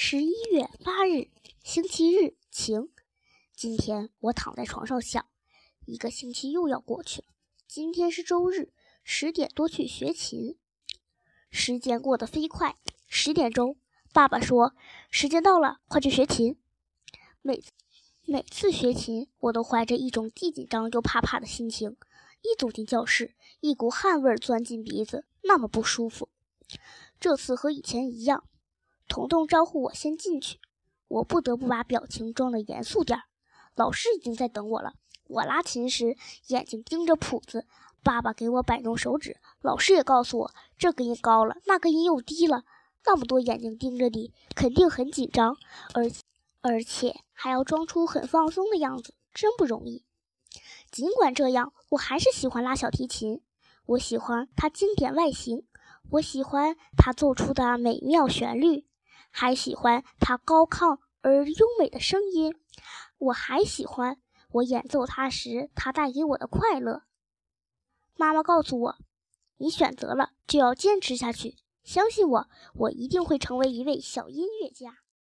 十一月八日，星期日，晴。今天我躺在床上想，一个星期又要过去了。今天是周日，十点多去学琴。时间过得飞快，十点钟，爸爸说：“时间到了，快去学琴。”每每次学琴，我都怀着一种既紧张又怕怕的心情。一走进教室，一股汗味钻进鼻子，那么不舒服。这次和以前一样。彤彤招呼我先进去，我不得不把表情装得严肃点儿。老师已经在等我了。我拉琴时眼睛盯着谱子，爸爸给我摆弄手指，老师也告诉我这个音高了，那个音又低了。那么多眼睛盯着你，肯定很紧张，而而且还要装出很放松的样子，真不容易。尽管这样，我还是喜欢拉小提琴。我喜欢它经典外形，我喜欢它奏出的美妙旋律。还喜欢他高亢而优美的声音，我还喜欢我演奏它时它带给我的快乐。妈妈告诉我：“你选择了就要坚持下去，相信我，我一定会成为一位小音乐家。”